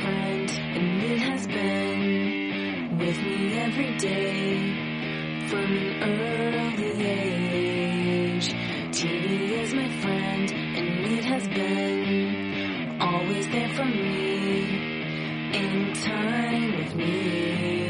friend, and it has been with me every day from an early age. TV is my friend, and it has been always there for me in time with me.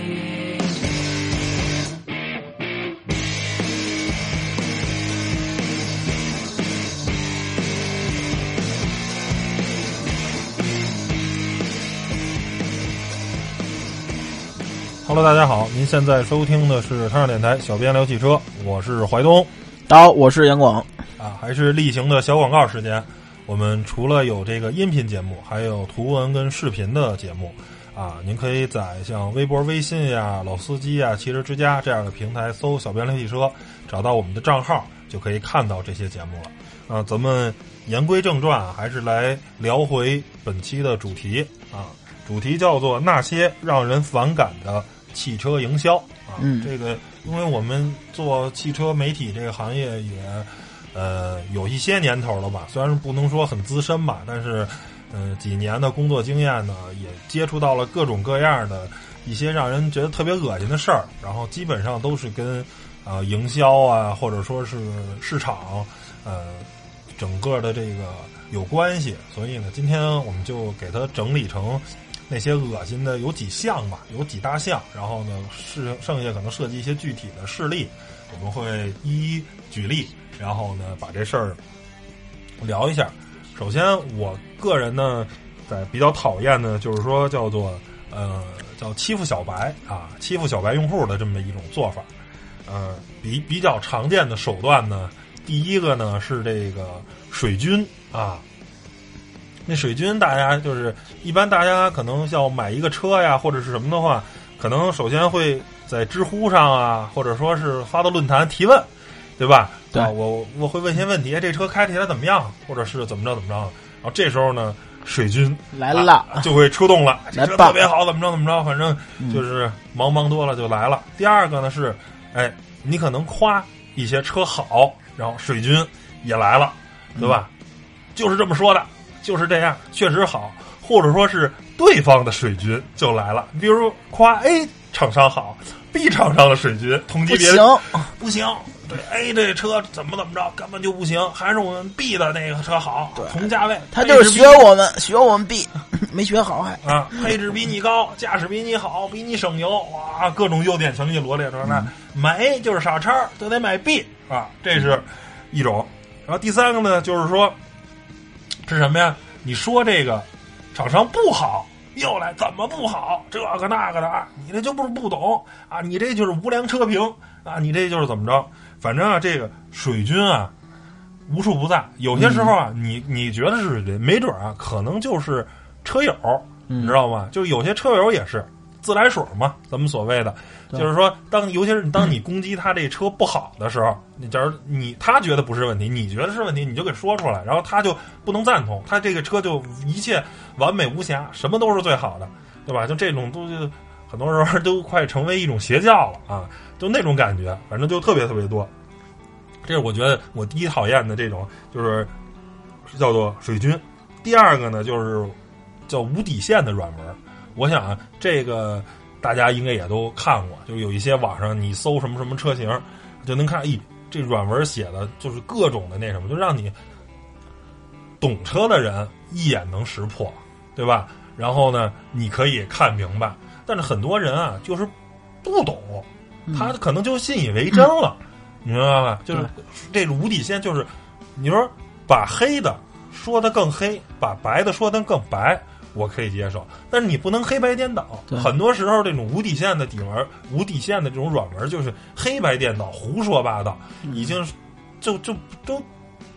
Hello，大家好，您现在收听的是汤上电台小编聊汽车，我是怀东大家好，我是杨广。啊，还是例行的小广告时间。我们除了有这个音频节目，还有图文跟视频的节目啊，您可以在像微博、微信呀、老司机呀、汽车之家这样的平台搜“小编聊汽车”，找到我们的账号就可以看到这些节目了。啊，咱们言归正传啊，还是来聊回本期的主题啊，主题叫做那些让人反感的汽车营销啊。嗯这个因为我们做汽车媒体这个行业也呃有一些年头了吧，虽然不能说很资深吧，但是呃几年的工作经验呢，也接触到了各种各样的一些让人觉得特别恶心的事儿，然后基本上都是跟啊、呃营销啊或者说是市场呃整个的这个有关系，所以呢，今天我们就给它整理成那些恶心的有几项吧，有几大项，然后呢，是剩下可能涉及一些具体的事例，我们会一一举例，然后呢，把这事儿聊一下。首先，我个人呢，在比较讨厌的，就是说叫做呃叫欺负小白啊，欺负小白用户的这么一种做法。呃，比比较常见的手段呢，第一个呢是这个水军啊。那水军，大家就是一般大家可能要买一个车呀，或者是什么的话，可能首先会在知乎上啊，或者说是发到论坛提问，对吧？对啊，我我会问一些问题，哎这车开起来怎么样，或者是怎么着怎么着。然后这时候呢，水军来了，啊就会出动了，这车特别好，怎么着怎么着，反正就是忙忙多了就来了。第二个呢是，哎，你可能夸一些车好，然后水军也来了，对吧？就是这么说的，就是这样，确实好，或者说是对方的水军就来了，比如夸 A 厂商好，B 厂商的水军同级别不行，不行，对 A 这车怎么怎么着根本就不行，还是我们 B 的那个车好，同价位，他就是学我们，学我们 B，没学好还。啊，配置比你高，驾驶比你好，比你省油，哇，各种优点全给你罗列出来。买 A 就是傻叉，就得买 B 啊，这是一种。然后第三个呢，就是说是什么呀？你说这个厂商不好，又来怎么不好？这个那个的啊，你这就不是不懂啊，你这就是无良车评啊，你这就是怎么着？反正啊，这个水军啊，无处不在。有些时候啊，你你觉得是水军，没准啊，可能就是车友，你知道吗？就有些车友也是自来水嘛，咱们所谓的，对就是说，当尤其是当你攻击他这车不好的时候，你假如你他觉得不是问题，你觉得是问题，你就给说出来，然后他就不能赞同，他这个车就一切完美无瑕，什么都是最好的，对吧？就这种东西很多时候都快成为一种邪教了啊，就那种感觉，反正就特别特别多。这是我觉得我第一讨厌的这种，就是叫做水军。第二个呢，就是叫无底线的软文。我想啊，这个大家应该也都看过，就是有一些网上你搜什么什么车型，就能看，咦，这软文写的就是各种的那什么，就让你懂车的人一眼能识破，对吧？然后呢，你可以看明白。但是很多人啊，就是不懂，他可能就信以为真了，你明白吧？就是这个无底线，就是你说把黑的说的更黑，把白的说的更白，我可以接受。但是你不能黑白颠倒。很多时候，这种无底线的底文、无底线的这种软文，就是黑白颠倒、胡说八道，已经就就都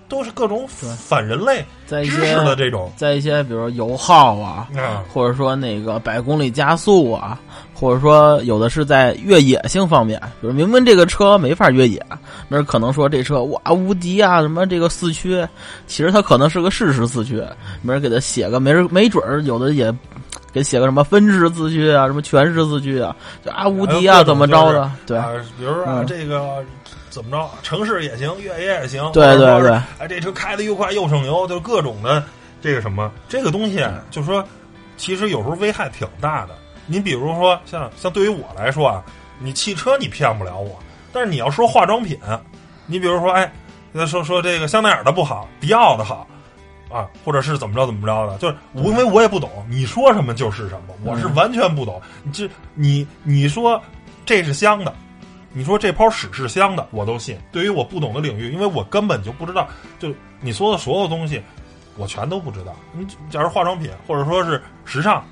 都是各种反人类在一知识些的这种在一些比如说油耗啊，啊。或者说那个百公里加速啊，或者说有的是在越野性方面，比如明明这个车没法越野，没人可能说这车哇无敌啊，什么这个四驱，其实它可能是个适时四驱，没人给它写个没人没准儿有的也给写个什么分时四驱啊，什么全时四驱啊，就啊无敌啊怎么着的，对。啊，比如说啊，嗯。这个怎么着，城市也行，越野也行，对对对，哎，这车开的又快又省油，就各种的这个什么，这个东西啊，就是说其实有时候危害挺大的。您比如说，像像对于我来说啊，你汽车你骗不了我，但是你要说化妆品，你比如说，哎，说说这个香奈儿的不好，迪奥的好。啊，或者是怎么着怎么着的，就是我因为我也不懂，你说什么就是什么，我是完全不懂。你这你你说这是香的，你说这泡屎是香的，我都信。对于我不懂的领域，因为我根本就不知道，就你说的所有东西，我全都不知道。你假如化妆品，或者说是时尚，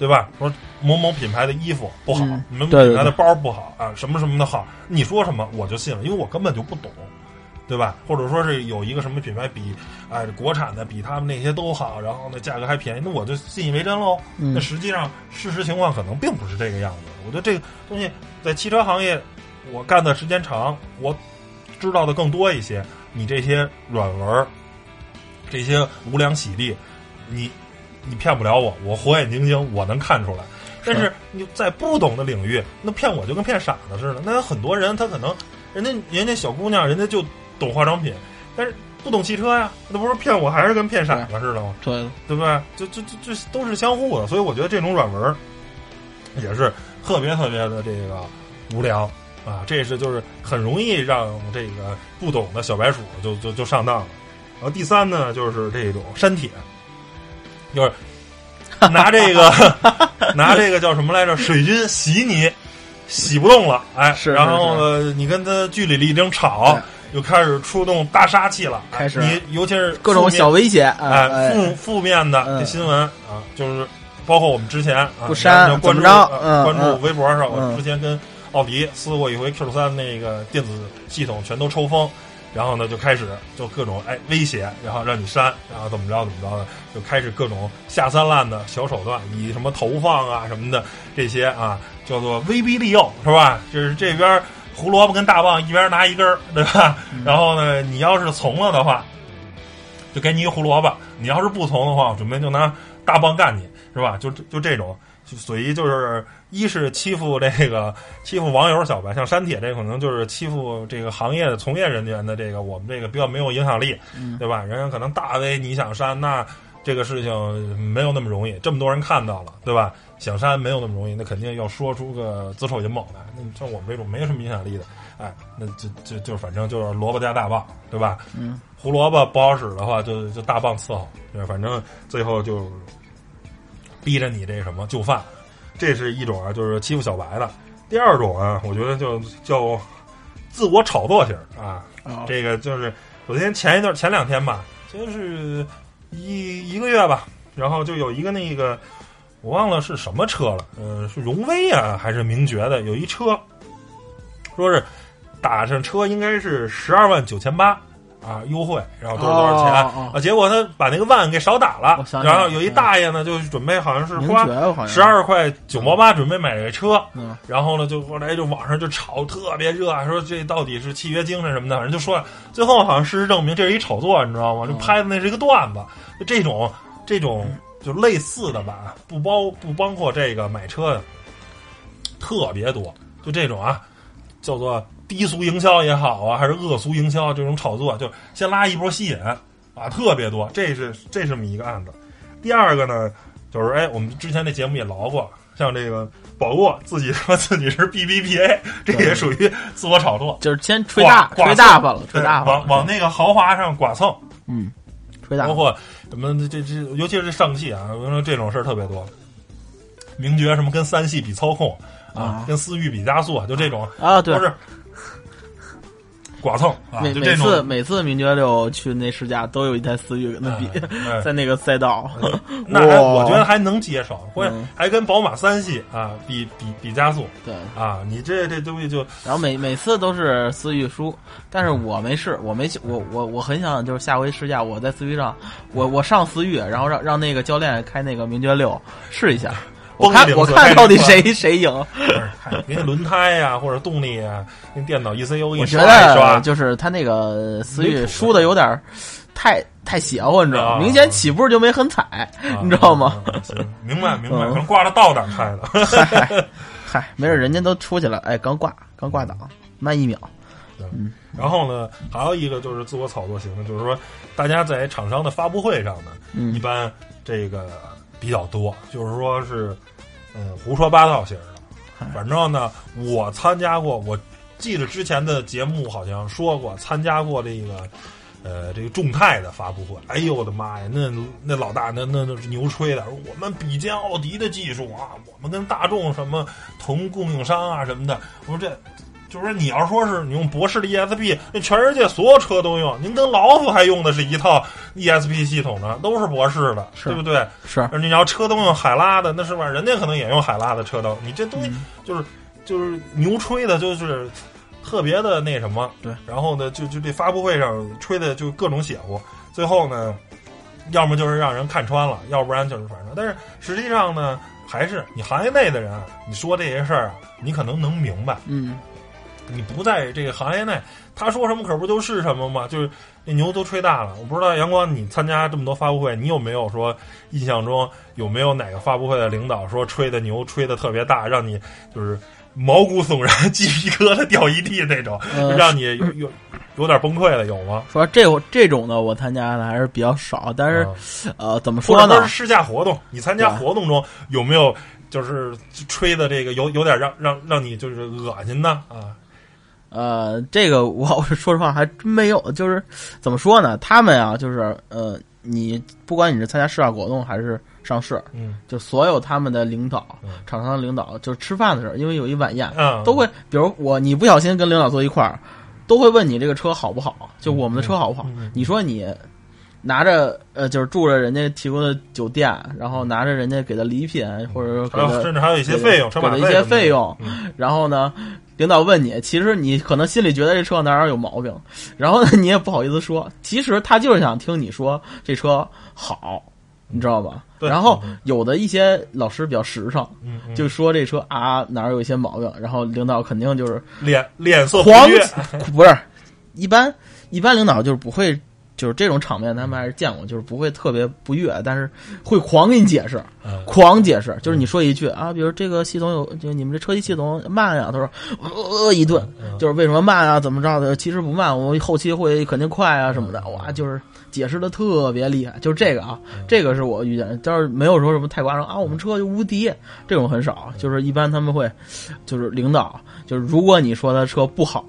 对吧？说某某品牌的衣服不好，某某品牌的包不好啊，什么什么的好，你说什么我就信了，因为我根本就不懂。对吧？或者说是有一个什么品牌比，哎，国产的比他们那些都好，然后呢价格还便宜，那我就信以为真喽。那实际上事实情况可能并不是这个样子。我觉得这个东西在汽车行业，我干的时间长，我知道的更多一些。你这些软文，这些无良洗地，你你骗不了我，我火眼金睛，我能看出来。但是你在不懂的领域，那骗我就跟骗傻子似的。那有很多人，他可能人家人家小姑娘，人家就。懂化妆品，但是不懂汽车呀，那不是骗我还是跟骗傻子似的吗？对，对不对？就就就就都是相互的，所以我觉得这种软文也是特别特别的这个无聊啊，这是就是很容易让这个不懂的小白鼠就就就上当了。然后第三呢，就是这种删帖，就是拿这个 拿这个叫什么来着？水军洗你，洗不动了，哎，是然后呢，你跟他据理力争吵。又开始出动大杀器了，开始你尤其是各种小威胁，哎，负负面的新闻啊，就是包括我们之前啊不删关注关注微博上，我之前跟奥迪撕过一回 Q 三那个电子系统全都抽风，然后呢就开始就各种哎威胁，然后让你删，然后怎么着怎么着的，就开始各种下三滥的小手段，以什么投放啊什么的这些啊叫做威逼利诱是吧？就是这边。胡萝卜跟大棒一边拿一根儿，对吧？然后呢，你要是从了的话，就给你一胡萝卜；你要是不从的话，我准备就拿大棒干你，是吧？就就这种，所以就是一是欺负这个欺负网友小白，像删帖这可能就是欺负这个行业的从业人员的这个我们这个比较没有影响力，对吧？人家可能大 V 你想删，那这个事情没有那么容易，这么多人看到了，对吧？想删没有那么容易，那肯定要说出个子丑寅卯来。那像我们这种没什么影响力的，哎，那就就就反正就是萝卜加大棒，对吧？嗯，胡萝卜不好使的话，就就大棒伺候，对，反正最后就逼着你这什么就范。这是一种啊，就是欺负小白的。第二种啊，我觉得就叫自我炒作型啊。这个就是首先前一段前两天吧，就是一一个月吧，然后就有一个那个。我忘了是什么车了，嗯，是荣威啊，还是名爵的？有一车，说是打上车应该是十二万九千八啊，优惠，然后多少多少钱啊？结果他把那个万给少打了，然后有一大爷呢，就准备好像是花十二块九毛八准备买这车，然后呢，就后来就网上就炒特别热，说这到底是契约精神什么的，反正就说最后好像事实证明这是一炒作，你知道吗？就拍的那是一个段子，就这种这种。就类似的吧，不包不包括这个买车的，特别多。就这种啊，叫做低俗营销也好啊，还是恶俗营销这种炒作，就先拉一波吸引啊，特别多。这是这这么一个案子。第二个呢，就是哎，我们之前那节目也聊过，像这个宝沃自己说自己是 B B P A，这也属于自我炒作，就是先吹大吹大发了，吹大往往那个豪华上剐蹭，嗯。吹大包括什么这这，尤其是上汽啊，我说这种事儿特别多。名爵什么跟三系比操控啊，跟思域比加速，就这种啊，对，都是。剐蹭啊！每每次每次名爵六去那试驾都有一台思域跟他比，在那个赛道，那还我觉得还能接受，会还跟宝马三系啊比比比加速，对啊，你这这东西就然后每每次都是思域输，但是我没试，我没我我我很想就是下回试驾我在思域上，我我上思域，然后让让那个教练开那个名爵六试一下。我看我看到底谁谁赢？人家轮胎呀，或者动力啊，那电脑 ECU 一刷一刷，就是他那个思域输的有点太太邪乎，你知道吗？明显起步就没很踩，你知道吗？明白 明白，可能挂着倒档开的。嗨，没事，人家都出去了，哎，刚挂刚挂档，慢一秒。嗯，然后呢，还有一个就是自我炒作型的，就是说大家在厂商的发布会上呢，一般这个。比较多，就是说是嗯胡说八道型的。反正呢，我参加过，我记得之前的节目好像说过，参加过这个呃这个众泰的发布会。哎呦我的妈呀，那那老大那那那是牛吹的，我们比肩奥迪的技术啊，我们跟大众什么同供应商啊什么的。我说这。就是说，你要说是你用博士的 ESP，那全世界所有车都用。您跟老虎还用的是一套 ESP 系统呢，都是博士的，对不对？是。你要车都用海拉的，那是吧？人家可能也用海拉的车灯。你这东西就是就是牛吹的，就是特别的那什么。对。然后呢，就就这发布会上吹的就各种邪乎。最后呢，要么就是让人看穿了，要不然就是反正。但是实际上呢，还是你行业内的人，你说这些事儿，你可能能明白。嗯。你不在这个行业内，他说什么可不就是什么吗？就是那牛都吹大了。我不知道阳光，你参加这么多发布会，你有没有说印象中有没有哪个发布会的领导说吹的牛吹的特别大，让你就是毛骨悚然、鸡皮疙瘩掉一地那种，让你有有有点崩溃的有吗？说这这种的我参加的还是比较少，但是呃，怎么说呢？是试驾活动，你参加活动中有没有就是吹的这个有有点让让让你就是恶心的啊？呃，这个我说实话还真没有，就是怎么说呢？他们啊，就是呃，你不管你是参加试驾活动还是上市，嗯，就所有他们的领导、厂商的领导，就是吃饭的时候，因为有一晚宴，嗯都会，比如我你不小心跟领导坐一块儿，都会问你这个车好不好，就我们的车好不好？你说你拿着呃，就是住着人家提供的酒店，然后拿着人家给的礼品，或者说甚至还有一些费用，给的一些费用，然后呢？领导问你，其实你可能心里觉得这车哪哪有毛病，然后呢，你也不好意思说。其实他就是想听你说这车好，你知道吧？然后有的一些老师比较实诚，就说这车啊哪儿有一些毛病，然后领导肯定就是脸脸色黄，不是一般一般领导就是不会。就是这种场面，他们还是见过，就是不会特别不悦，但是会狂给你解释，狂解释。就是你说一句啊，比如这个系统有，就你们这车机系统慢呀，他说呃一顿，就是为什么慢啊，怎么着的？其实不慢，我后期会肯定快啊什么的。哇，就是解释的特别厉害。就是这个啊，这个是我遇见，但是没有说什么太夸张啊，我们车就无敌，这种很少。就是一般他们会，就是领导，就是如果你说他车不好。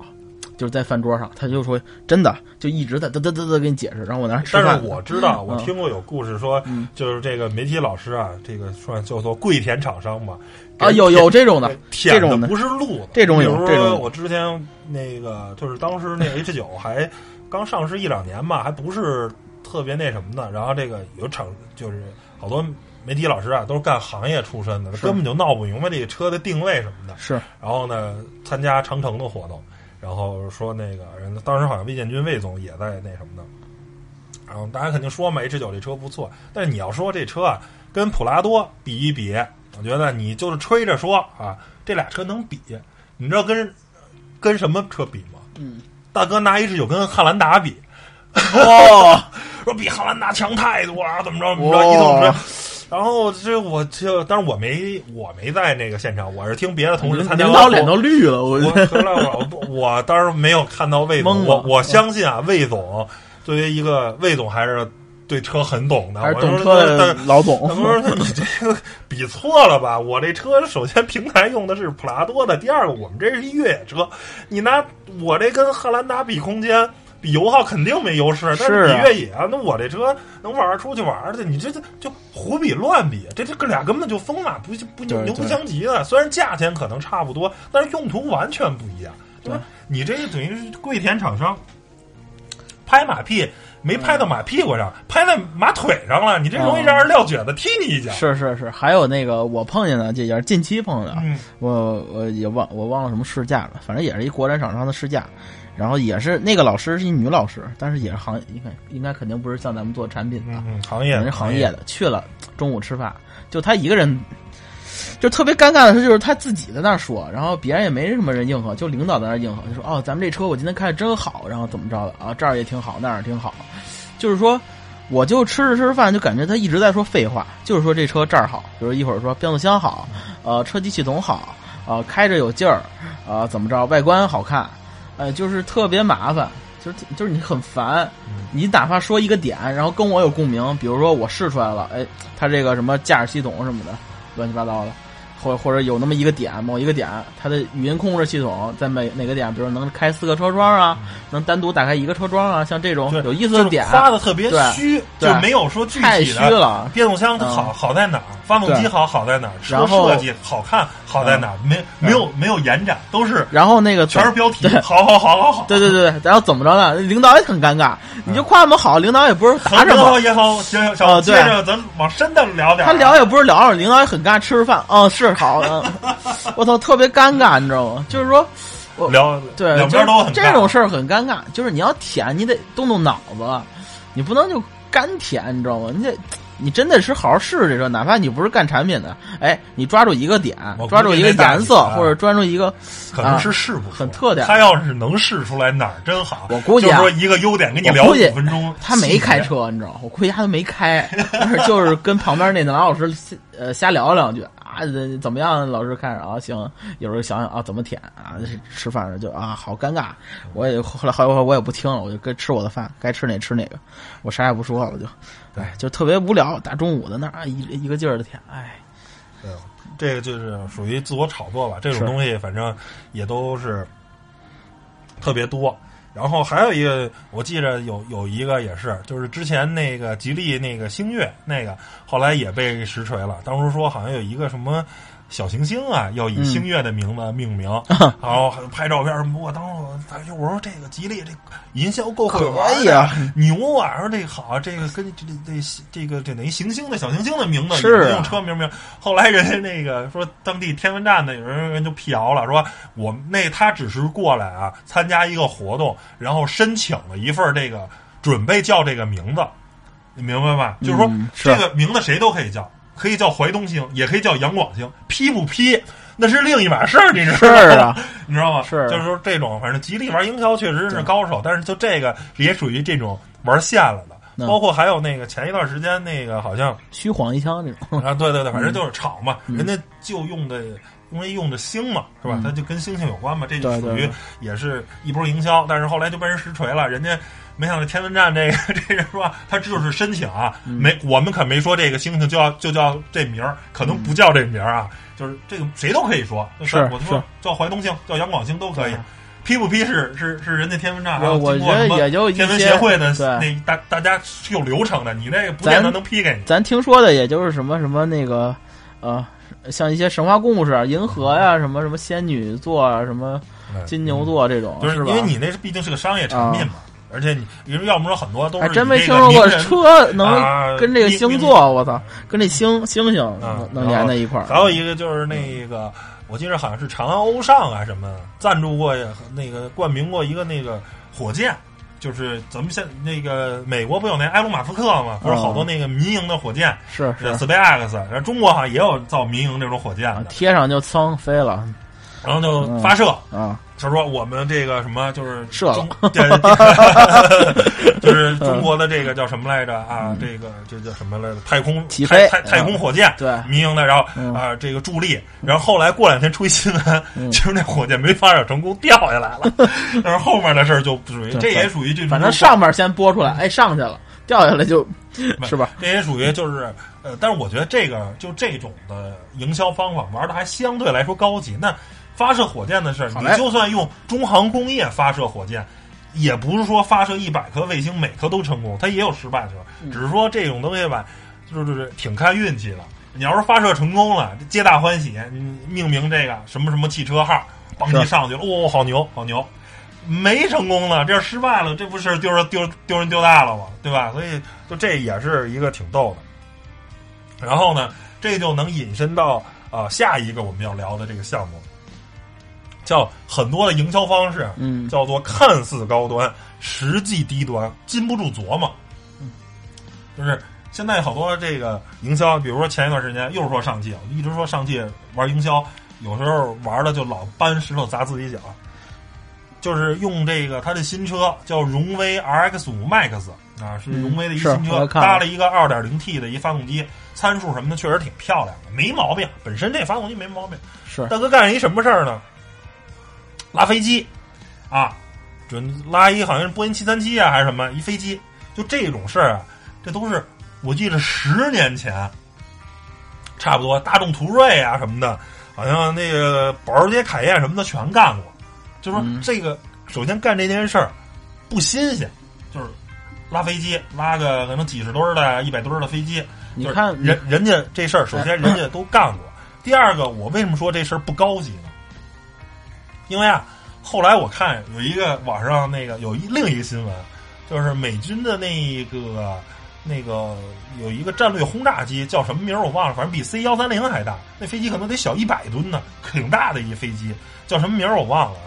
就是在饭桌上，他就说真的，就一直在嘚嘚嘚嘚给你解释，然后我那吃饭。但是我知道，我听过有故事说，就是这个媒体老师啊，这个算叫做跪舔厂商嘛。啊，有有这种的，这种的不是路子。这种有，这种我之前那个就是当时那 H 九还刚上市一两年吧，还不是特别那什么的。然后这个有厂就是好多媒体老师啊，都是干行业出身的，根本就闹不明白这个车的定位什么的。是，然后呢，参加长城的活动。然后说那个人，当时好像魏建军魏总也在那什么的。然后大家肯定说嘛，H 九这车不错，但是你要说这车啊，跟普拉多比一比，我觉得你就是吹着说啊，这俩车能比？你知道跟跟什么车比吗？嗯，大哥拿 H 九跟汉兰达比，哦，说比汉兰达强太多了，怎么着怎么着，一通吹。然后这我就，但是我没我没在那个现场，我是听别的同事参加。领导脸都绿了，我我我当然没有看到魏总，我我相信啊，魏总作为一个魏总还是对车很懂的，还是懂车的老总。他说你这个比错了吧？我这车首先平台用的是普拉多的，第二个我们这是一越野车，你拿我这跟汉兰达比空间。比油耗肯定没优势，但是比越野，啊那我这车能玩出去玩去，你这这就胡比乱比，这这哥俩根本就风马，不不牛不相及的。虽然价钱可能差不多，但是用途完全不一样。对，你这等于是跪舔厂商，拍马屁没拍到马屁股上，拍在马腿上了，你这容易让人撂蹶子踢你一脚。是是是，还有那个我碰见的，这也是近期碰见的，我我也忘我忘了什么试驾了，反正也是一国产厂商的试驾。然后也是那个老师是一女老师，但是也是行业，应该应该肯定不是像咱们做产品的，行业是行业的。去了中午吃饭，就他一个人，就特别尴尬的是，就是他自己在那说，然后别人也没什么人应和，就领导在那应和，就说哦，咱们这车我今天开的真好，然后怎么着的啊，这儿也挺好，那儿也挺好，就是说，我就吃着吃着饭，就感觉他一直在说废话，就是说这车这儿好，比如一会儿说变速箱好，呃，车机系统好，呃，开着有劲儿，啊，怎么着，外观好看。呃，就是特别麻烦，就是就是你很烦嗯，你哪怕说一个点，然后跟我有共鸣，比如说我试出来了，哎，它这个什么驾驶系统什么的，乱七八糟的，或或者有那么一个点，某一个点，它的语音控制系统在每哪个点，比如能开四个车窗啊，能单独打开一个车窗啊，像这种有意思就是的点，发的特别虚，就没有说具体太虚。了。变速箱它好嗯好在哪儿？发动机好好在哪儿？车然后设计好看好在哪儿？没没有没有延展，都是然后那个全是标题对。好好好好好。对对对，然后怎么着呢？领导也很尴尬，你就夸我们好，领导也不是答很什么，也好，行行接着咱往深的聊点儿。他聊也不是聊，领导也很尴尬，吃着饭，嗯，是好，嗯，我操，特别尴尬，你知道吗？就是说，我聊对，两边都很。这种事儿很尴尬，就是你要舔，你得动动脑子，你不能就干舔，你知道吗？你得。你真的是好好试试这车，哪怕你不是干产品的，哎，你抓住一个点，抓住一个颜色，或者抓住一个，可能是试不出很特点他要是能试出来哪儿真好，我估计啊就是说一个优点跟你聊五分钟，他没开车，你知道吗？我估计他都没开，就是跟旁边那男老师呃瞎聊两句啊，这怎么样？老师看着啊，行，有时候想想啊，怎么舔啊？吃饭时就啊，好尴尬。我也后来后来我也不听了，我就该吃我的饭，该吃哪吃哪个，我啥也不说了，就，哎，就特别无聊。大中午的那儿一一个劲儿的舔，哎，对，这个就是属于自我炒作吧。这种东西反正也都是特别多。然后还有一个，我记着有有一个也是，就是之前那个吉利那个星越那个，后来也被实锤了。当时说好像有一个什么小行星啊，要以嗯星月的名字命名，然后还拍照片什么。我当时我反正我说这个吉利这营销够可以啊，牛啊！说这个好，这个跟这这这个这等于行星的小行星的名字，是啊用车名名。后来人家那个说当地天文站的有人人就辟谣了，说我们那他只是过来啊参加一个活动，然后申请了一份这个准备叫这个名字，你明白吧？就是说这个名字谁都可以叫，可以叫怀东星，也可以叫杨广星，批不批那是另一码事儿，你知道吗？是啊，你知道吗？是就是说这种，反正吉利玩营销确实是高手，但是就这个也属于这种玩线了的。嗯包括还有那个前一段时间那个好像虚晃一枪那种，啊，对对对，反正就是炒嘛，嗯人家就用的因为用的星嘛，是吧？嗯它就跟星星有关嘛，这就属于也是一波营销，但是后来就被人实锤了，人家。没想到天文站这个 这人说他就是申请啊，嗯没我们可没说这个星星就要就叫这名儿，可能不叫这名儿啊，就是这个谁都可以说，就是我就说叫怀东星，叫杨广星都可以，批不批是是是人家天文站，还有我我觉得经过什么也就一天文协会的那大大家是有流程的，你那个不见得能批给你。咱听说的也就是什么什么那个，呃，像一些神话故事，银河呀，什么什么仙女座啊，什么金牛座这种，就是？因为你那是毕竟是个商业产品嘛，而且你因为要么说很多都是还真没听说过车能啊跟这个星座，我操，跟这星星星啊能能连在一块儿。还有一个就是那个，我记得好像是长安欧尚啊什么赞助过那个冠名过一个那个火箭。就是咱们现那个美国不有那埃隆马斯克嘛，不是好多那个民营的火箭，是是，SpaceX，然后中国好像也有造民营这种火箭贴上就噌飞了然后就发射，啊！他说我们这个什么就是射了 中，对，就是中国的这个叫什么来着啊？这个这叫什么来着？太空嗯起飞太太太空火箭，对民营的，然后嗯啊这个助力，然后后来过两天出一新闻，嗯就是那火箭没发射成功掉下来了，但是后面的事儿就不属于，这也属于这种反正上面先播出来，哎，上去了，掉下来就 是吧？这也属于就是呃，但是我觉得这个就这种的营销方法玩的还相对来说高级。那发射火箭的事儿，你就算用中航工业发射火箭，也不是说发射一百颗卫星每颗都成功，它也有失败的时候。嗯只是说这种东西吧，就是挺看运气的。你要是发射成功了，皆大欢喜，你命名这个什么什么汽车号，帮你上去了，哦，好牛，好牛。没成功了，这失败了，这不是丢人丢丢人丢大了吗？对吧？所以就这也是一个挺逗的。然后呢，这就能引申到啊、呃下一个我们要聊的这个项目，叫很多的营销方式，嗯，叫做看似高端，实际低端，禁不住琢磨。嗯就是现在好多这个营销，比如说前一段时间又说上汽，一直说上汽玩营销，有时候玩的就老搬石头砸自己脚。就是用这个它的新车叫荣威 RX 五 Max 啊，是荣威的一个新车，搭了一个 2.0T 的一发动机，参数什么的确实挺漂亮的，没毛病。本身这发动机没毛病。是大哥干一什么事儿呢？拉飞机，啊，准拉一好像是波音七三七啊还是什么一飞机，就这种事儿啊，这都是我记得十年前，差不多大众途锐啊什么的，好像那个保时捷凯宴什么的全干过。就说嗯这个首先干这件事儿不新鲜，就是拉飞机拉个可能几十吨儿的、一百吨儿的飞机，就是你看人人家这事儿，首先人家都干过。第二个，我为什么说这事儿不高级呢？因为啊，后来我看有一个网上那个有一另一个新闻，就是美军的那个那个有一个战略轰炸机叫什么名儿我忘了，反正比 C 幺三零还大，那飞机可能得小一百吨呢，挺大的一飞机，叫什么名儿我忘了。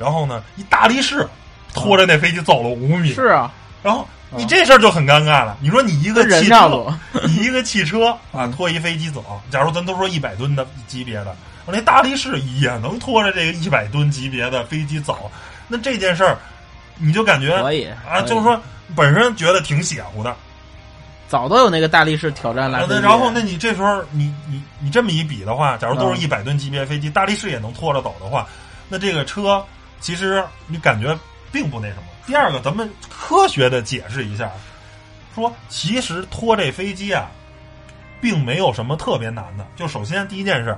然后呢，一大力士拖着那飞机走了五米，是啊，然后你这事儿就很尴尬了。你说你一个汽车你一个汽车啊嗯拖一飞机走，假如咱都说一百吨的级别的，那大力士也能拖着这个一百吨级别的飞机走，那这件事儿你就感觉可以啊，就是说本身觉得挺邪乎的，早都有那个大力士挑战来啊。然后那你这时候你你你这么一比的话，假如都是嗯一百吨级别飞机，大力士也能拖着走的话，那这个车其实你感觉并不那什么。第二个，咱们科学的解释一下，说其实拖这飞机啊，并没有什么特别难的。就首先第一件事，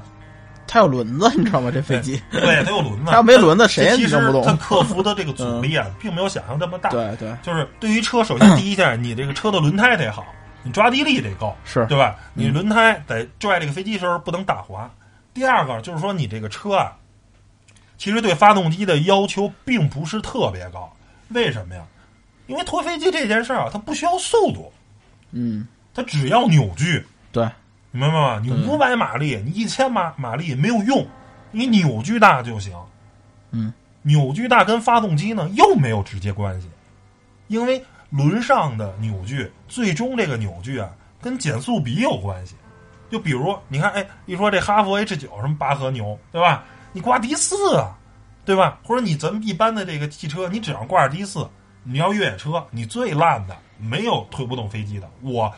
它有轮子，你知道吗？这飞机，对，它有轮子，它要没轮子谁也其实弄不动它克服的这个阻力啊，并没有想象这么大。对对就是对于车，首先第一件，你这个车的轮胎得好，你抓地力得高，是对吧？你嗯轮胎在拽这个飞机的时候不能打滑。第二个就是说，你这个车啊，其实对发动机的要求并不是特别高。为什么呀？因为拖飞机这件事儿啊，它不需要速度，嗯，它只要扭矩，对，明白吗？你对五百马力，你一千马马力没有用，你扭矩大就行。嗯，扭矩大跟发动机呢又没有直接关系，因为轮上的扭矩，最终这个扭矩啊跟减速比有关系。就比如你看，哎，一说这哈弗 H 九什么八和牛，对吧？你挂 D 四啊，对吧？或者你咱们一般的这个汽车，你只要挂着迪四，你要越野车，你最烂的没有推不动飞机的，我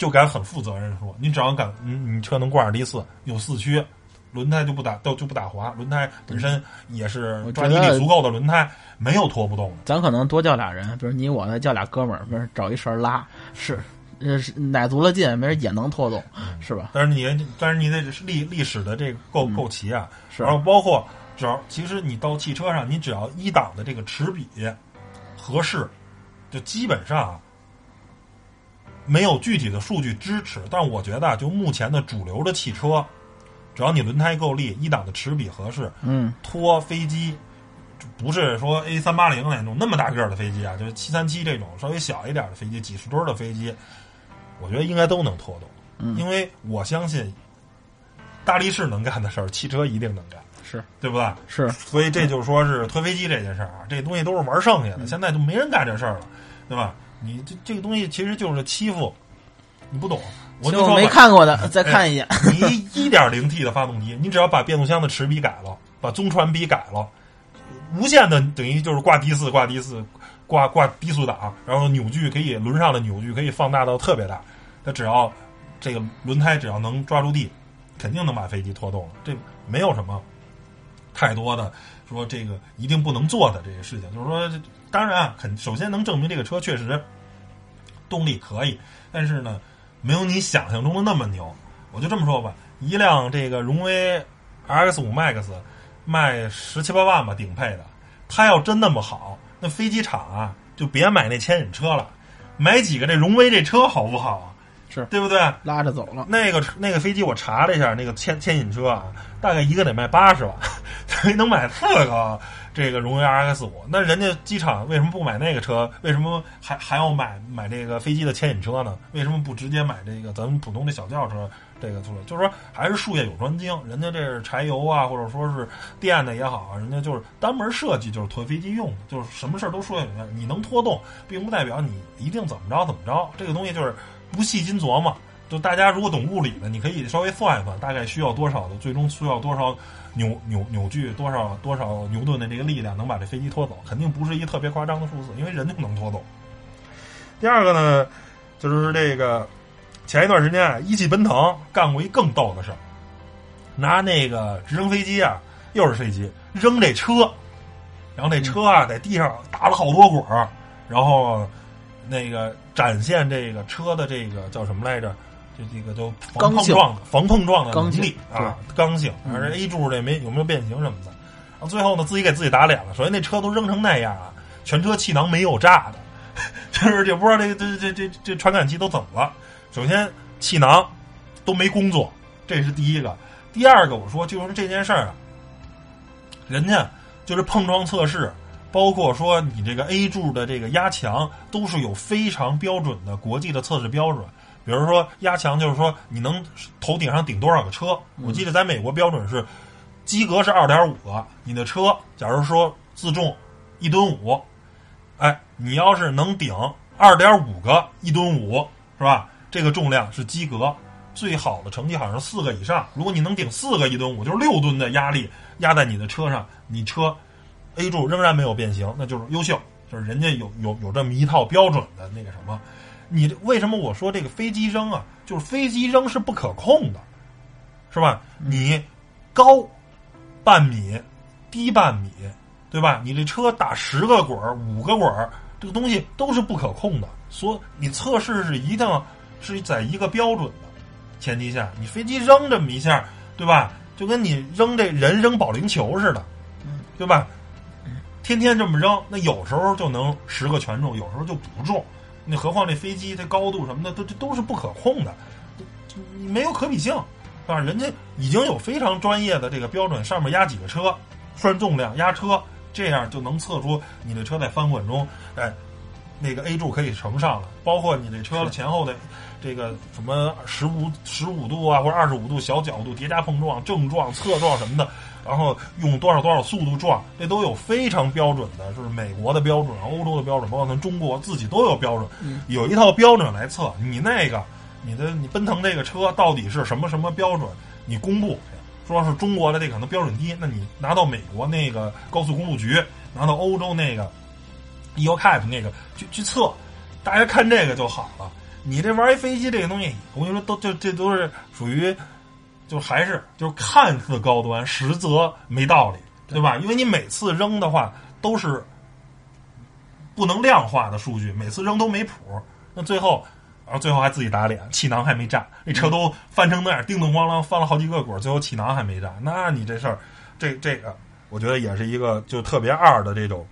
就敢很负责任说，你只要敢，你你车能挂着迪四，有四驱，轮胎就不打都就不打滑，轮胎本身也是抓地力足够的轮胎，没有拖不动的。咱可能多叫俩人，比如你我再叫俩哥们儿，没人找一绳拉，是，呃，是奶足了劲，没人也能拖动，是吧？但是你，但是你得历历史的这个够够齐啊，嗯是。然后包括只要其实你到汽车上，你只要一档的这个齿比合适，就基本上啊没有具体的数据支持。但我觉得啊，就目前的主流的汽车，只要你轮胎够力，一档的齿比合适，嗯，拖飞机。不是说 A 三八零那种那么大个儿的飞机啊，就是七三七这种稍微小一点的飞机，几十吨的飞机，我觉得应该都能拖动。嗯因为我相信大力士能干的事儿，汽车一定能干，是对不对？是，所以这就是说是推飞机这件事儿啊，这东西都是玩剩下的，现在就没人干这事儿了，对吧？你这这个东西其实就是欺负，你不懂。我就就没看过的再看一眼。你一点零 T 的发动机，你只要把变速箱的齿比改了，把中传比改了，无限的等于就是挂低四、挂低四、挂挂低速档，然后扭矩可以轮上的扭矩可以放大到特别大，它只要这个轮胎只要能抓住地，肯定能把飞机拖动了。这没有什么太多的说这个一定不能做的这些事情，就是说，当然啊，肯首先能证明这个车确实动力可以，但是呢，没有你想象中的那么牛。我就这么说吧，一辆这个荣威 RX 五 Max 卖十七八万吧，顶配的，它要真那么好，那飞机场啊就别买那牵引车了，买几个这荣威这车好不好啊？是对不对？拉着走了，那个那个飞机我查了一下，那个牵牵引车啊，大概一个得卖八十万，所以能买四个这个荣威 RX 五。那人家机场为什么不买那个车？为什么还还要买买这个飞机的牵引车呢？为什么不直接买这个咱们普通的小轿车？这个出来就是说，还是术业有专精，人家这是柴油啊，或者说是电的也好，人家就是单门设计，就是拖飞机用的，就是什么事儿都术业有。你能拖动，并不代表你一定怎么着怎么着。这个东西就是不细心琢磨。就大家如果懂物理的，你可以稍微算一算，大概需要多少的，最终需要多少扭扭扭矩，多少多少牛顿的这个力量能把这飞机拖走，肯定不是一特别夸张的数字，因为人就能拖走。第二个呢，就是这个前一段时间啊，一汽奔腾干过一更逗的事儿，拿那个直升飞机啊，又是飞机扔这车，然后那车啊在地上打了好多滚儿，然后那个展现这个车的这个叫什么来着？这这个都防碰撞的防碰撞的能力啊，刚性。而这 A 柱这没有没有变形什么的，然后最后呢自己给自己打脸了。首先那车都扔成那样啊，全车气囊没有炸的，就是也不知道这个这这这这这传感器都怎么了。首先气囊都没工作，这是第一个。第二个我说就是这件事儿啊，人家就是碰撞测试。包括说你这个 A 柱的这个压强都是有非常标准的国际的测试标准，比如说压强就是说你能头顶上顶多少个车，我记得在美国标准是及格是二点五个，你的车假如说自重一吨五，哎，你要是能顶二点五个一吨五是吧？这个重量是及格，最好的成绩好像是四个以上，如果你能顶四个一吨五，就是六吨的压力压在你的车上，你车。A 柱仍然没有变形，那就是优秀，就是人家有有有这么一套标准的那个什么。你为什么我说这个飞机扔啊？就是飞机扔是不可控的，是吧？你高半米，低半米，对吧？你这车打十个滚儿、五个滚儿，这个东西都是不可控的。所以你测试是一定是在一个标准的前提下，你飞机扔这么一下，对吧？就跟你扔这人扔保龄球似的，对吧？天天这么扔，那有时候就能十个全中，有时候就不中。那何况这飞机这高度什么的，都这都是不可控的，没有可比性，是吧？人家已经有非常专业的这个标准，上面压几个车，算重量压车，这样就能测出你这车在翻滚中，哎，那个 A 柱可以承上了。包括你这车前后的这个什么十五十五度啊，或者二十五度小角度叠加碰撞、正撞、侧撞什么的。然后用多少多少速度撞，这都有非常标准的，就是美国的标准、欧洲的标准，包括咱中国自己都有标准，有一套标准来测你那个你的你奔腾这个车到底是什么什么标准，你公布，说是中国的这可能标准低，那你拿到美国那个高速公路局，拿到欧洲那个 EuroCap 那个去去测，大家看这个就好了。你这玩一飞机这个东西，我跟你说都这这都是属于。就还是就是看似高端，实则没道理，对吧？因为你每次扔的话都是不能量化的数据，每次扔都没谱。那最后，然后最后还自己打脸，气囊还没炸，那车都翻成那样，叮咚咣啷翻了好几个滚，最后气囊还没炸。那你这事儿，这这个，我觉得也是一个就特别二的这种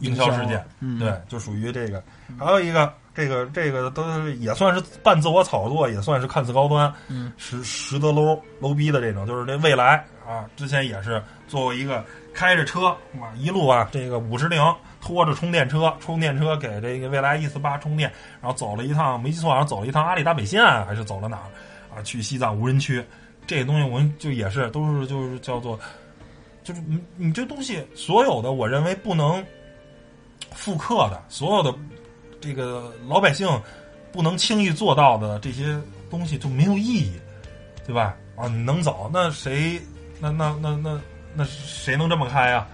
营销事件，对，就属于这个。还有一个。这个这个都也算是半自我炒作，也算是看似高端，嗯，实实则 low low 逼的这种，就是这未来啊，之前也是作为一个开着车哇，一路啊，这个五十铃拖着充电车，充电车给这个未来 E 四八充电，然后走了一趟，没记错好像走了一趟阿里大北线，还是走了哪儿啊？去西藏无人区，这东西我们就也是都是就是叫做，就是你你这东西所有的我认为不能复刻的，所有的。这个老百姓不能轻易做到的这些东西就没有意义，对吧？啊，你能走，那谁？那那那那那谁能这么开呀？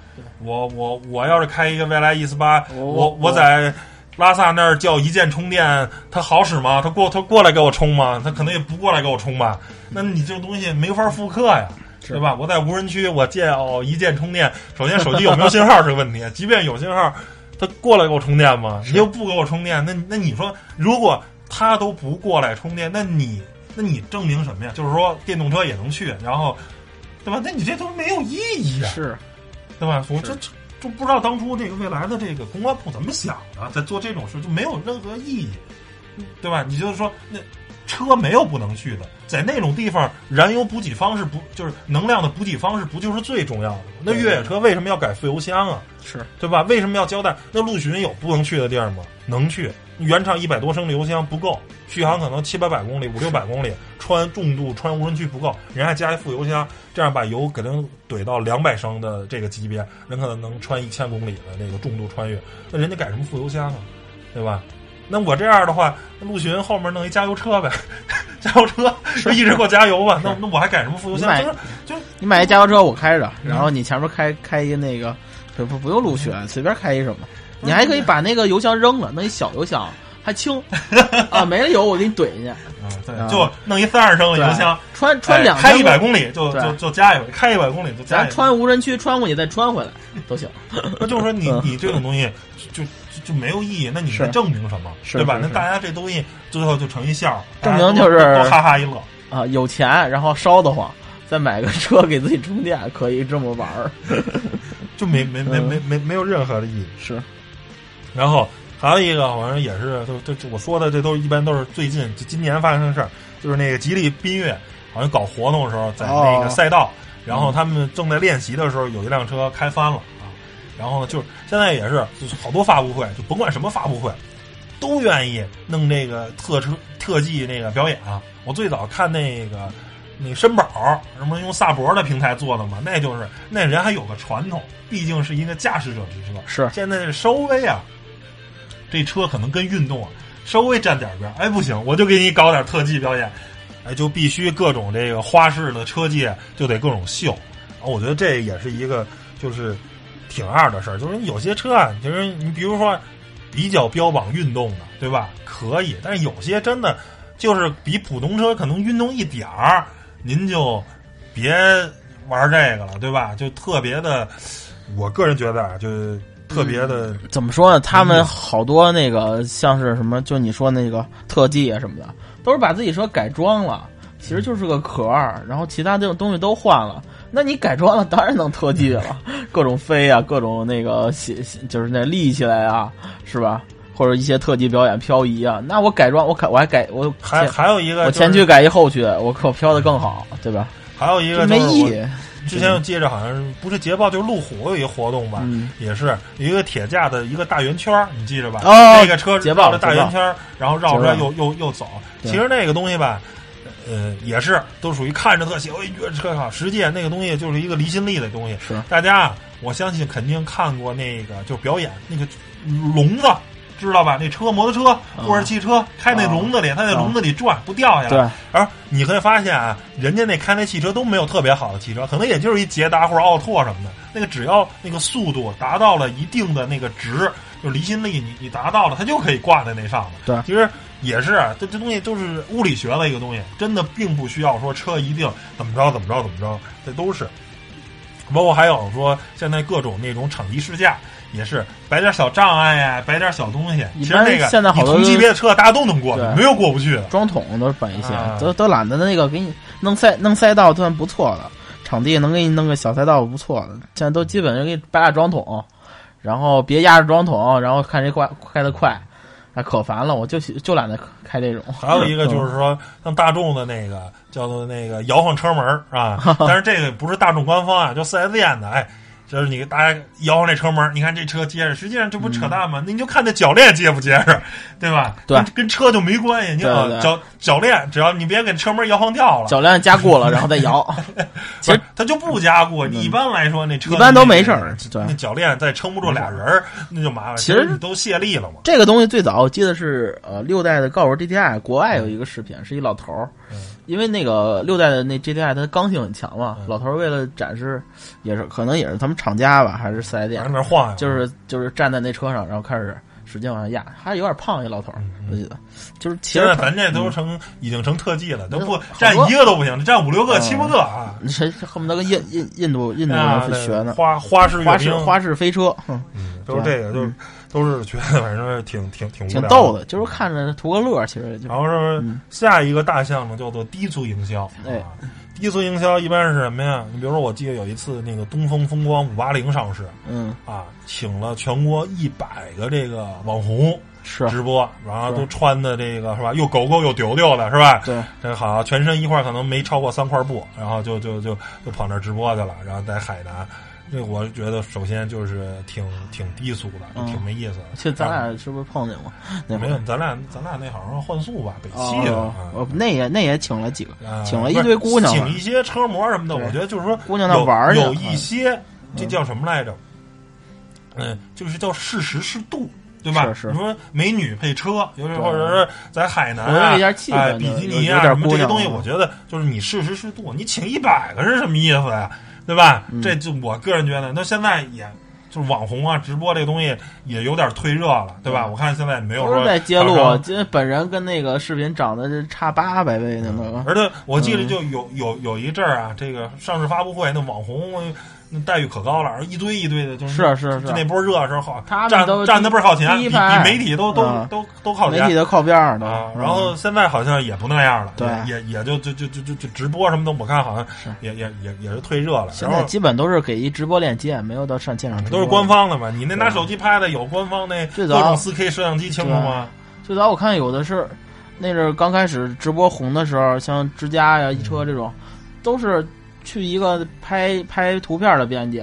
我我我要是开一个未来 E 四八，我我在拉萨那儿叫一键充电，它好使吗？它过它过来给我充吗？它可能也不过来给我充吧？那你这个东西没法复刻呀，对吧？我在无人区，我叫一键充电，首先手机有没有信号是个问题，即便有信号。他过来给我充电吗？你又不给我充电，那那你说，如果他都不过来充电，那你那你证明什么呀？就是说电动车也能去，然后，对吧？那你这都没有意义啊，是，对吧？我这这就不知道当初这个未来的这个公关部怎么想的，在做这种事就没有任何意义，对吧？你就是说那。车没有不能去的，在那种地方，燃油补给方式不就是能量的补给方式不就是最重要的吗？那越野车为什么要改副油箱啊？是对吧？为什么要交代？那陆巡有不能去的地儿吗？能去，原厂一百多升的油箱不够，续航可能七八百公里、五六百公里，穿重度穿无人区不够，人还加一副油箱，这样把油给能怼到两百升的这个级别，人可能能穿一千公里的那个重度穿越。那人家改什么副油箱啊？对吧？那我这样的话，陆巡后面弄一加油车呗，加油车就一直给我加油吧。那那我还改什么副油箱？就是就是你买一加油车我开着，然后你前面开开一个那个不不不用陆巡，随便开一什么，你还可以把那个油箱扔了，弄一小油箱，还轻。啊，没了油我给你怼进去，啊，对啊，就弄一三十升的油箱，穿穿两哎开一千百公里。就就就加一回，开一百公里就加一咱。穿无人区穿过去再穿回来都行。那就是说你嗯。你这种东西就就就没有意义，那你是证明什么？是对吧？那大家这东西最后就成一笑，证明就是都哈哈一乐。啊，有钱然后烧得慌，再买个车给自己充电，可以这么玩儿。就没没没嗯没没没有任何的意义。是，然后还有一个好像也是，就就就我说的，这都一般都是最近就今年发生的事儿，就是那个吉利缤越好像搞活动的时候，在那个哦赛道，然后他们正在练习的时候，有一辆车开翻了啊。然后呢，就是现在也是，就是好多发布会，就甭管什么发布会，都愿意弄这个特车特技那个表演啊。我最早看那个那个绅宝什么用萨博的平台做的嘛，那就是那人还有个传统，毕竟是一个驾驶者之车。是现在是稍微啊，这车可能跟运动啊稍微沾点边儿。哎，不行，我就给你搞点特技表演，哎，就必须各种这个花式的车技就得各种秀。啊，我觉得这也是一个就是挺二的事儿，就是有些车啊，就是你比如说比较标榜运动的，对吧？可以，但是有些真的就是比普通车可能运动一点儿，您就别玩这个了，对吧？就特别的，我个人觉得啊，就特别的，怎么说呢？他嗯们好多那个像是什么，就你说那个特技啊什么的，都是把自己车改装了，其实就是个壳儿，然后其他这种东西都换了。那你改装了，当然能特技了，各种飞啊，各种那个写就是那立起来啊，是吧？或者一些特技表演漂移啊，那我改装，我改我还改我还还有一个、我前驱，改一后驱，我可飘的更好，对吧？还有一个没意。之前我记着好像是不是捷豹就是路虎有一个活动吧，嗯也是一个铁架的一个大圆圈儿，你记着吧？哦那个车捷豹绕着大圆圈儿，然后绕出来又又又走。其实那个东西吧，呃，也是都属于看着特写，我觉得车好，实际那个东西就是一个离心力的东西。是大家啊，我相信肯定看过那个就表演那个笼子。知道吧？那车、摩托车或者汽车开那笼子里，它在笼子里转，不掉下来。对，而你会发现啊，人家那开那汽车都没有特别好的汽车，可能也就是一捷达或者奥拓什么的。那个只要那个速度达到了一定的那个值，就离心力你你达到了，它就可以挂在那上面。对其实也是啊这这东西都是物理学的一个东西，真的并不需要说车一定怎么着怎么着怎么着，这都是。包括还有说现在各种那种场地试驾。也是摆点小障碍呀、摆点小东西。其实那个现在好多同级别的车大家都能过，对没有过不去的。装桶都是摆一些，啊都都懒得那个给你弄赛弄赛道算不错的，场地能给你弄个小赛道不错的，现在都基本上给你摆俩装桶，然后别压着装桶，然后看谁快开得快，哎，可烦了，我就喜就懒得开这种。还有 一个就是说，像大众的那个叫做那个摇晃车门儿啊，但是这个不是大众官方啊，就四 S 店的，哎。就是你给大家摇晃这车门，你看这车结实，实际上这不扯淡吗？那你就看那铰链结不结实，对吧？对跟，跟车就没关系。你对对啊铰铰链，只要你别给车门摇晃掉了，铰链加固了，然后再摇。其实它就不加固。你一般来说，那车一般都没事儿对那铰链再撑不住俩人儿，那就麻烦。其实你都卸力了嘛。这个东西最早我记得是呃六代的高尔 GTI，国外有一个视频，是一老头儿，嗯因为那个六代的那 GTI 它刚性很强嘛，嗯。老头儿为了展示，也是可能也是他们厂家吧，还是四 S 店。往，那晃，就是就是站在那车上，然后开始使劲往上压，还有点胖一老头儿，我记得，就是其实现在咱这都成已经成特技了，都不好占一个都不行，站五六个、嗯。七八个啊！你这恨不得跟印印印度印度啊，人学呢，花花式花式花式飞车，哼，嗯，都是这个，就是都是觉得反正挺挺挺无聊挺逗的，就是看着图个乐，其实就然后是嗯下一个大项目叫做低速营销，哎啊，低速营销一般是什么呀？你比如说，我记得有一次那个东风风光五八零上市嗯啊，请了全国一百个这个网红是直播，然后都穿的这个是吧？又狗狗又丢丢的是吧？对，这好，全身一块儿可能没超过三块布，然后就就就就跑那直播去了，然后在海南。这我觉得首先就是挺挺低俗的，嗯挺没意思的。其实咱俩是不是碰见过？那没有，咱俩咱俩那好像是换宿吧，北汽的。哦，那也那也请了几个，啊请了一堆姑娘请一些车模什么的，我觉得就是说姑娘那玩儿去有一些这叫什么来着？嗯，就是叫适时适度。对吧？你说美女配车，尤其或者是在海南哎，就比基尼啊什么这些东西，啊我觉得就是你适时适度。你请一百个是什么意思呀？对吧？嗯这就我个人觉得，那现在也就是网红啊，直播这个东西也有点退热了，对吧？嗯我看现在没有都说在揭露今天本人跟那个视频长得是差八百倍的那个。而且我记得嗯就有有有一阵儿啊，这个上市发布会那网红那待遇可高了，一堆一堆的，就是是是是就那波热的时候好，他们站都站的倍儿靠前，比比媒体都都嗯都都靠前媒体。都靠边儿的然后现在好像也不那样了，对也也也就就就就就就直播什么的，我看好像是也也也也是退热了，现然后在基本都是给一直播链接，没有到上现场直播。都是官。方的嘛。你那拿手机拍的有官方那最早各种四 K 摄像机清楚吗？最早我看有的是，那阵儿刚开始直播红的时候，像之家呀、一车这种，都是去一个拍拍图片的编辑，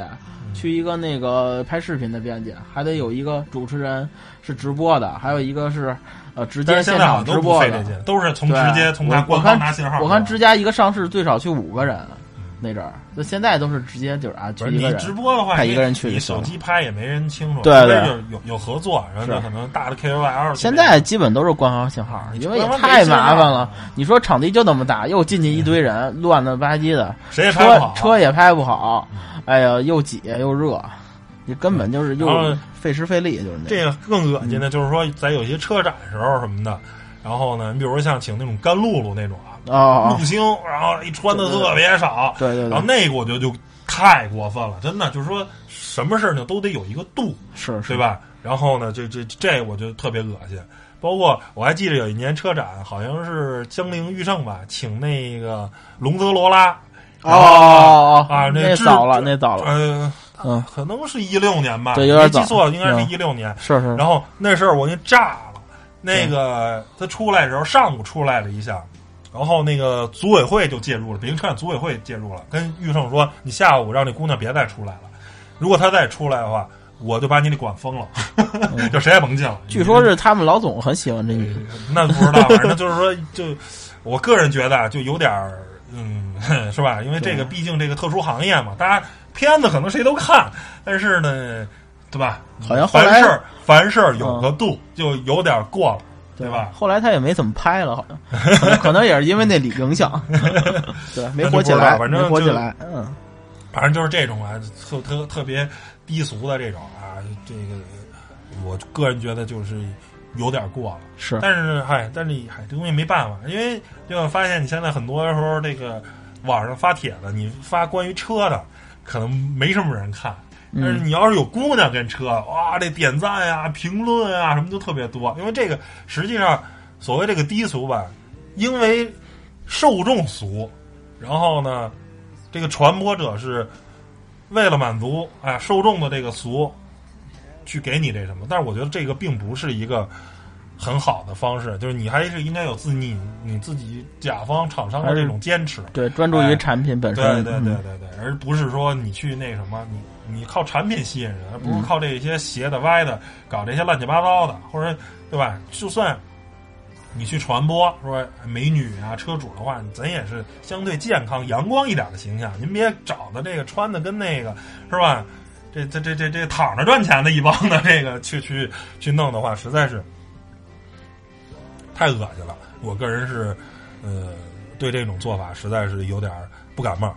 去一个那个拍视频的编辑，还得有一个主持人是直播的，还有一个是呃直接现场直播的。费这劲，都是从直接从他我官方拿信号。我看之家一个上市最少去五个人，那阵儿，就现在都是直接就是啊，你去一个人。直播的话，一个人去你手机拍也没人清楚，对对除非就是有有合作，然后是可能大的 KOL。现在基本都是官方信号，因为也太麻烦了。你说场地就那么大，又进去一堆人，乱的吧唧的，谁也拍不车好。车也拍不好，哎呀，又挤又热，你根本就是又费时费力，就是那这个更恶心的就是说，在有些车展时候什么的，然后呢，你比如说像请那种干露露那种啊，哦陆，星，然后一穿的特别少，对对对，然后那个我觉得就太过分了，真的就是说什么事儿呢都得有一个度，是是。对？吧？然后呢，这这这我觉得特别恶心。包括我还记得有一年车展，好像是江铃驭胜吧，请那个龙泽罗拉哦哦哦啊，制那早了，那早了，呃，嗯，可能是一六年吧，对有点早。没记错，应该是嗯。一六年。是是，然后那事儿我给炸了，那个他出来的时候，上午出来了一下，然后那个组委会就介入了，北京车展组委会介入了，跟玉胜说，你下午让这姑娘别再出来了，如果她再出来的话，我就把你给管封了，就谁也甭进了。据说是他们老总很喜欢这女的，那不知道，反正就是说，就我个人觉得啊，就有点儿，嗯，是吧？因为这个毕竟这个特殊行业嘛，大家片子可能谁都看，但是呢，对吧？好像凡事儿凡事儿有个度，就有点过了，对吧？后来他也没怎么拍了，好像可能也是因为那里影响，对，没火起来，反正就没火起来，嗯，反正就是这种啊，特特特别低俗的这种啊，这个我个人觉得就是有点过了。是但是嗨，但是嗨，这东西没办法，因为就会发现你现在很多时候这个网上发帖子，你发关于车的，可能没什么人看。但是嗯，你要是有姑娘跟车，哇，这点赞呀、评论啊什么就特别多。因为这个实际上所谓这个低俗吧，因为受众俗，然后呢，这个传播者是为了满足哎受众的这个俗，去给你这什么。但是我觉得这个并不是一个很好的方式，就是你还是应该有自你你自己甲方厂商的这种坚持。对，专注于产品本身，对对对嗯对对，而不是说你去那什么，你你靠产品吸引人，而不是靠这些斜的歪的，搞这些乱七八糟的，或者对吧？就算你去传播说美女啊、车主的话，咱也是相对健康、阳光一点的形象。您别找的这个穿的跟那个是吧？这这这这这躺着赚钱的一帮的这个去去去弄的话，实在是太恶心了。我个人是呃对这种做法实在是有点不感冒。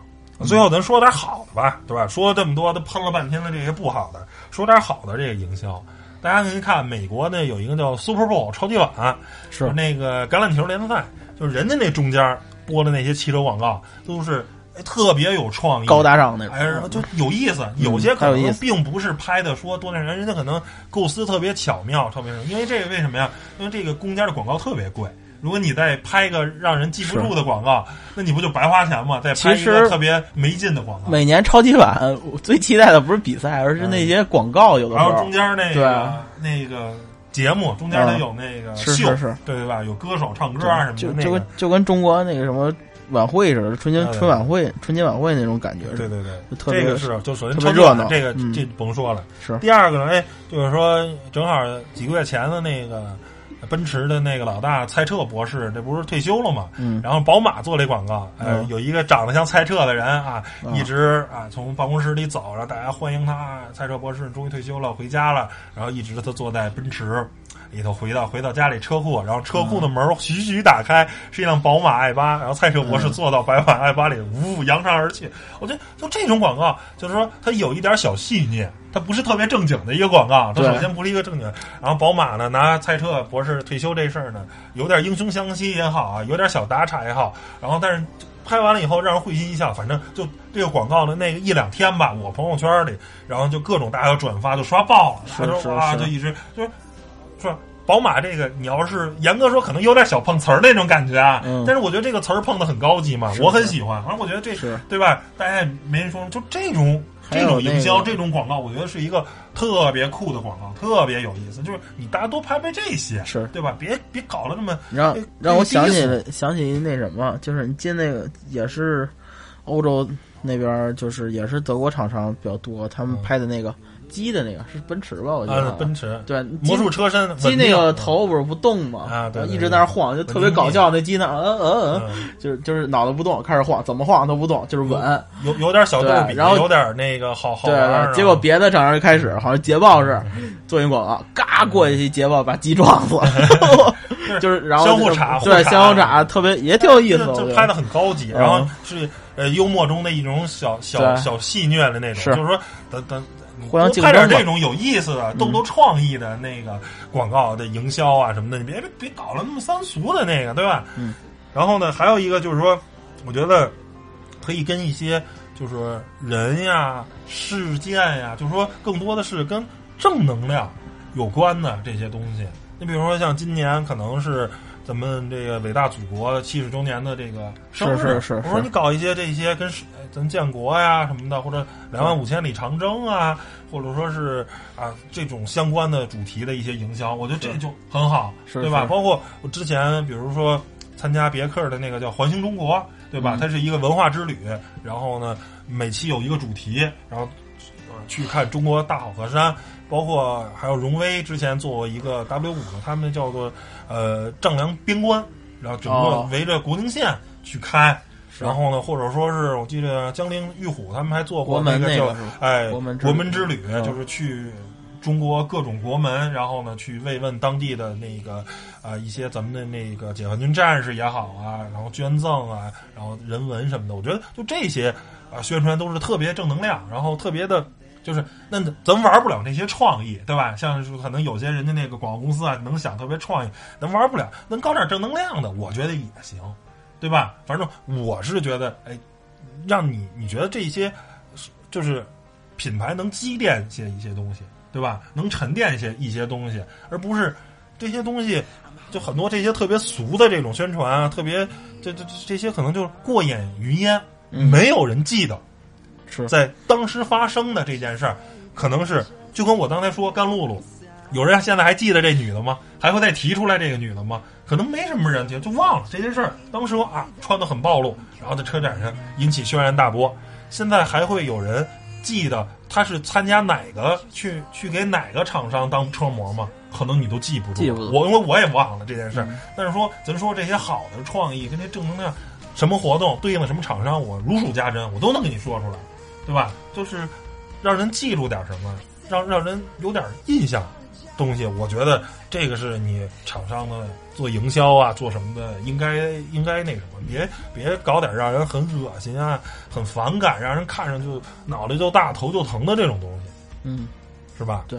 最后咱说点好的吧，对吧？说了这么多，都喷了半天的这些不好的，说点好的这个营销。大家可以看美国呢有一个叫 Super Bowl 超级碗，是那个橄榄球联赛，就是人家那中间播的那些汽车广告都是哎特别有创意、高大上那种，哎，就有意思。有些可能并不是拍的说多那人，人家可能构思特别巧妙，特别因为这个为什么呀？因为这个公家的广告特别贵。如果你再拍个让人记不住的广告，那你不就白花钱吗？再拍一个特别没劲的广告，每年超级碗，我最期待的不是比赛，而是那些广告。有的时候。然后中，间那个那个节目中间它嗯。有那个秀，是是是。对对吧？有歌手唱歌啊什么的，那个就就跟就跟中国那个什么晚会似的，春节春晚会、春节晚会那种感觉是对对对，就特别这个是就首先特别热闹。这个嗯。这甭说了。是。第二个呢，哎，就是说正好几个月前的那个奔驰的那个老大蔡澈博士，这不是退休了吗？嗯然后宝马做了一广告，呃，嗯有一个长得像蔡澈的人啊，啊一直啊从办公室里走，然后大家欢迎他，蔡澈博士终于退休了，回家了，然后一直他坐在奔驰。里头回到回到家里车库，然后车库的门徐徐打开，是一辆宝马 i 八，然后蔡车博士嗯坐到宝马 i 八里，呜扬长而去。我觉得就这种广告，就是说它有一点小细腻，它不是特别正经的一个广告，它首先不是一个正经。然后宝马呢，拿蔡车博士退休这事儿呢，有点英雄相惜也好啊，有点小打岔也好，然后但是拍完了以后让人会心一笑，反正就这个广告的那个一两天吧，我朋友圈里，然后就各种大家转发，就刷爆了，是是他说哇，是就一直就是说。宝马这个，你要是严格说，可能有点小碰瓷儿那种感觉啊。嗯但是我觉得这个词儿碰的很高级嘛，我很喜欢。反正我觉得这是对吧？大家也没人说，就这种这种营销、个这种广告，我觉得是一个特别酷的广告，特别有意思。就是你大家多拍拍这些，是对吧？别别搞了那么让让我想起了想起那什么，就是你进那个也是欧洲那边儿，就是也是德国厂商比较多，他们嗯拍的那个鸡的那个是奔驰吧？我觉得、啊，奔驰对魔术车身鸡那个头不是不动吗？啊对一直在那晃，就特别搞笑。那鸡那嗯嗯嗯，嗯就是就是脑袋不动，开始晃，怎么晃都不动，就是稳。有有点小逗比，然后有点那个好好对玩儿。啊结果别的厂商就开始，好像捷豹是做一广告，嘎过去一捷豹把鸡撞死了，就是然后相互插互插相互插，特别也挺有意思就拍的很高级，嗯然后是呃幽默中的一种小小小戏谑的那种，是就是说等等。互相拍点这种有意思的、逗逗创意的那个广告的营销啊什么的，你别别别搞了那么三俗的那个，对吧？嗯。然后呢，还有一个就是说，我觉得可以跟一些就是说人呀、事件呀，就是说更多的是跟正能量有关的这些东西。你比如说像今年可能是咱们这个伟大祖国七十周年的这个生日，是是是我说你搞一些这些跟咱建国呀什么的，或者两万五千里长征啊，或者说是啊这种相关的主题的一些营销，我觉得这就很好，是对吧？包括我之前比如说参加别克的那个叫环形中国，对吧？嗯它是一个文化之旅，然后呢每期有一个主题，然后呃去看中国大好河山。包括还有荣威之前做过一个 W 五的，他们叫做呃丈量边关，然后整个哦。围着国境线去开，是。然后呢，或者说是我记得江陵玉虎他们还做过国门那个是吧？哎国门之国门之旅，嗯。就是去中国各种国门，然后呢去慰问当地的那个啊、一些咱们的那个解放军战士也好啊，然后捐赠啊，然后人文什么的，我觉得就这些啊、宣传都是特别正能量，然后特别的。就是那咱玩不了那些创意，对吧？像是可能有些人家那个广告公司啊，能想特别创意，咱玩不了，能搞点正能量的，我觉得也行，对吧？反正我是觉得，哎，让你你觉得这些就是品牌能积淀一些一些东西，对吧？能沉淀一些一些东西，而不是这些东西就很多这些特别俗的这种宣传啊，特别这这这这些可能就是过眼云烟，嗯没有人记得。是在当时发生的这件事儿，可能是就跟我刚才说甘露露，有人现在还记得这女的吗？还会再提出来这个女的吗？可能没什么人就，就忘了这件事儿。当时啊，穿的很暴露，然后在车展上引起轩然大波。现在还会有人记得她是参加哪个去去给哪个厂商当车模吗？可能你都记不住。记不住我因为我也忘了这件事儿。嗯但是说咱说这些好的创意跟这正能量，什么活动对应的什么厂商，我如数家珍，我都能给你说出来。对吧？就是让人记住点什么，让让人有点印象东西。我觉得这个是你厂商的做营销啊，做什么的，应该应该那什么，别别搞点让人很恶心啊、很反感，让人看上就脑袋就大、头就疼的这种东西，嗯，是吧？对。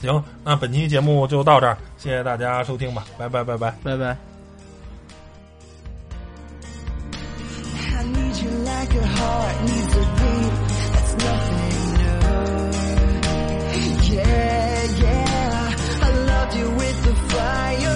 行，那本期节目就到这儿，谢谢大家收听吧，拜拜拜拜。拜拜。I need you like a heart needs a Yeah. I loved you with the fire